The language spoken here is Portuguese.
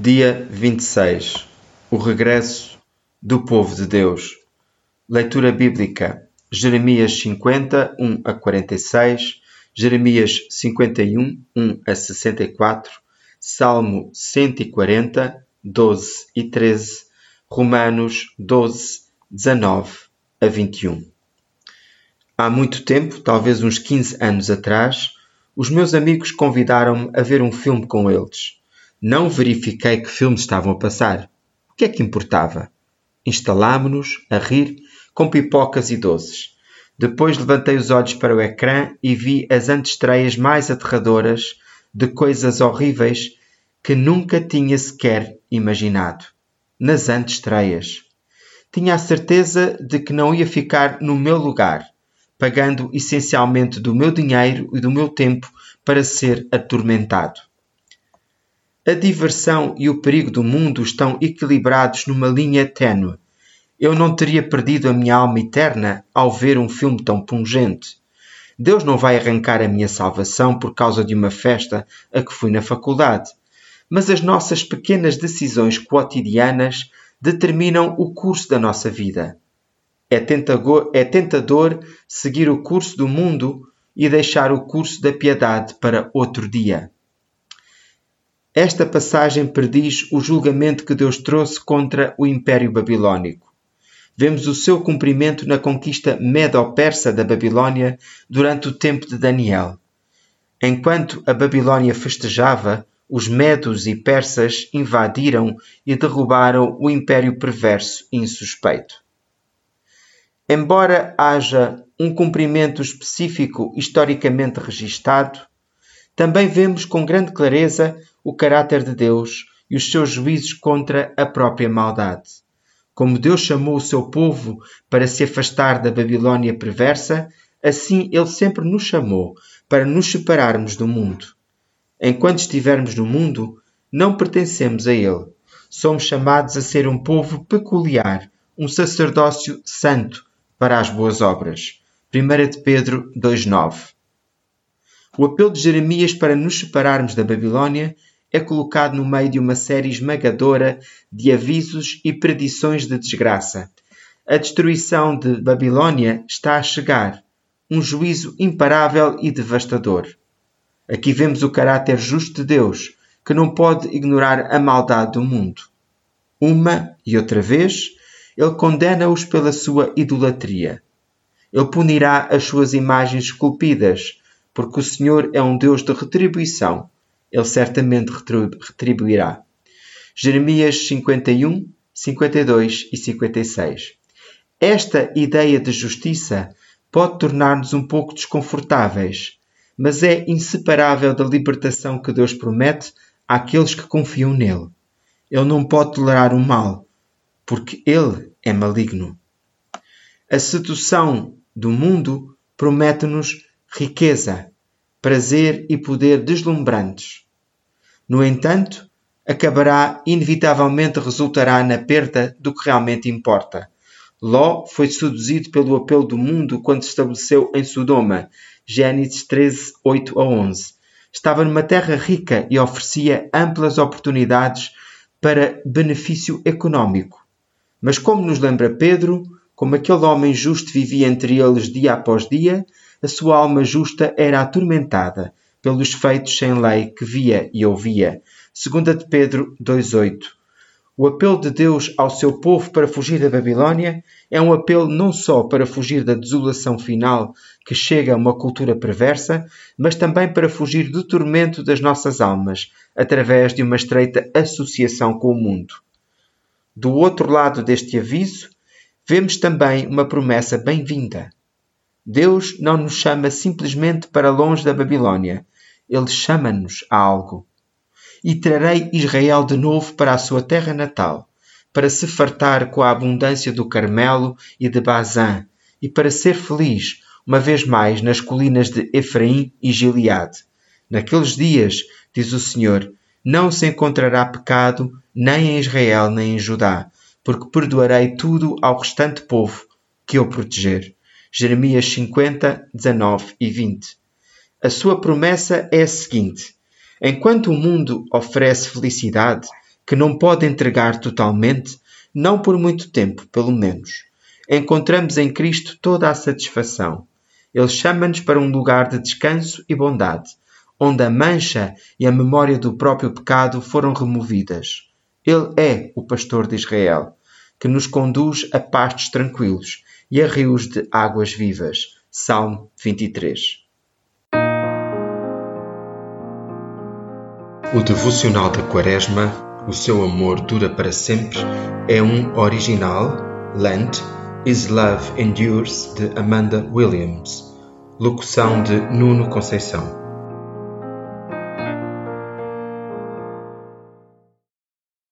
Dia 26 O regresso do povo de Deus. Leitura bíblica: Jeremias 50, 1 a 46, Jeremias 51, 1 a 64, Salmo 140, 12 e 13, Romanos 12, 19 a 21. Há muito tempo, talvez uns 15 anos atrás, os meus amigos convidaram-me a ver um filme com eles. Não verifiquei que filmes estavam a passar. O que é que importava? Instalámo-nos a rir com pipocas e doces. Depois levantei os olhos para o ecrã e vi as antestreias mais aterradoras de coisas horríveis que nunca tinha sequer imaginado. Nas antestreias. Tinha a certeza de que não ia ficar no meu lugar, pagando essencialmente do meu dinheiro e do meu tempo para ser atormentado. A diversão e o perigo do mundo estão equilibrados numa linha tênue. Eu não teria perdido a minha alma eterna ao ver um filme tão pungente. Deus não vai arrancar a minha salvação por causa de uma festa a que fui na faculdade. Mas as nossas pequenas decisões cotidianas determinam o curso da nossa vida. É tentador, é tentador seguir o curso do mundo e deixar o curso da piedade para outro dia. Esta passagem prediz o julgamento que Deus trouxe contra o Império Babilônico. Vemos o seu cumprimento na conquista medo-persa da Babilônia durante o tempo de Daniel. Enquanto a Babilônia festejava, os medos e persas invadiram e derrubaram o império perverso e insuspeito. Embora haja um cumprimento específico historicamente registado, também vemos com grande clareza o caráter de Deus e os seus juízos contra a própria maldade. Como Deus chamou o seu povo para se afastar da Babilônia perversa, assim Ele sempre nos chamou para nos separarmos do mundo. Enquanto estivermos no mundo, não pertencemos a Ele. Somos chamados a ser um povo peculiar, um sacerdócio santo para as boas obras. 1 de Pedro 2,9 o apelo de Jeremias para nos separarmos da Babilônia é colocado no meio de uma série esmagadora de avisos e predições de desgraça. A destruição de Babilônia está a chegar, um juízo imparável e devastador. Aqui vemos o caráter justo de Deus, que não pode ignorar a maldade do mundo. Uma e outra vez, ele condena-os pela sua idolatria. Ele punirá as suas imagens esculpidas, porque o Senhor é um Deus de retribuição. Ele certamente retribuirá. Jeremias 51, 52 e 56. Esta ideia de justiça pode tornar-nos um pouco desconfortáveis, mas é inseparável da libertação que Deus promete àqueles que confiam nele. Ele não pode tolerar o mal, porque ele é maligno. A sedução do mundo promete-nos riqueza, prazer e poder deslumbrantes. No entanto, acabará inevitavelmente resultará na perda do que realmente importa. Ló foi seduzido pelo apelo do mundo quando se estabeleceu em Sodoma. Gênesis 13, 8 a 11. Estava numa terra rica e oferecia amplas oportunidades para benefício econômico. Mas como nos lembra Pedro, como aquele homem justo vivia entre eles dia após dia, a sua alma justa era atormentada pelos feitos sem lei que via e ouvia. 2 de Pedro 2.8 O apelo de Deus ao seu povo para fugir da Babilônia é um apelo não só para fugir da desolação final que chega a uma cultura perversa, mas também para fugir do tormento das nossas almas, através de uma estreita associação com o mundo. Do outro lado deste aviso, vemos também uma promessa bem-vinda. Deus não nos chama simplesmente para longe da Babilônia. Ele chama-nos a algo. E trarei Israel de novo para a sua terra natal, para se fartar com a abundância do Carmelo e de Bazã, e para ser feliz, uma vez mais, nas colinas de Efraim e Gileade. Naqueles dias, diz o Senhor, não se encontrará pecado nem em Israel nem em Judá, porque perdoarei tudo ao restante povo que eu proteger. Jeremias 50, 19 e 20. A sua promessa é a seguinte: enquanto o mundo oferece felicidade, que não pode entregar totalmente, não por muito tempo, pelo menos. Encontramos em Cristo toda a satisfação. Ele chama-nos para um lugar de descanso e bondade, onde a mancha e a memória do próprio pecado foram removidas. Ele é o pastor de Israel, que nos conduz a pastos tranquilos e a rios de águas vivas. Salmo 23. O devocional da Quaresma, O seu amor dura para sempre, é um original, Lent, Is Love Endures, de Amanda Williams. Locução de Nuno Conceição.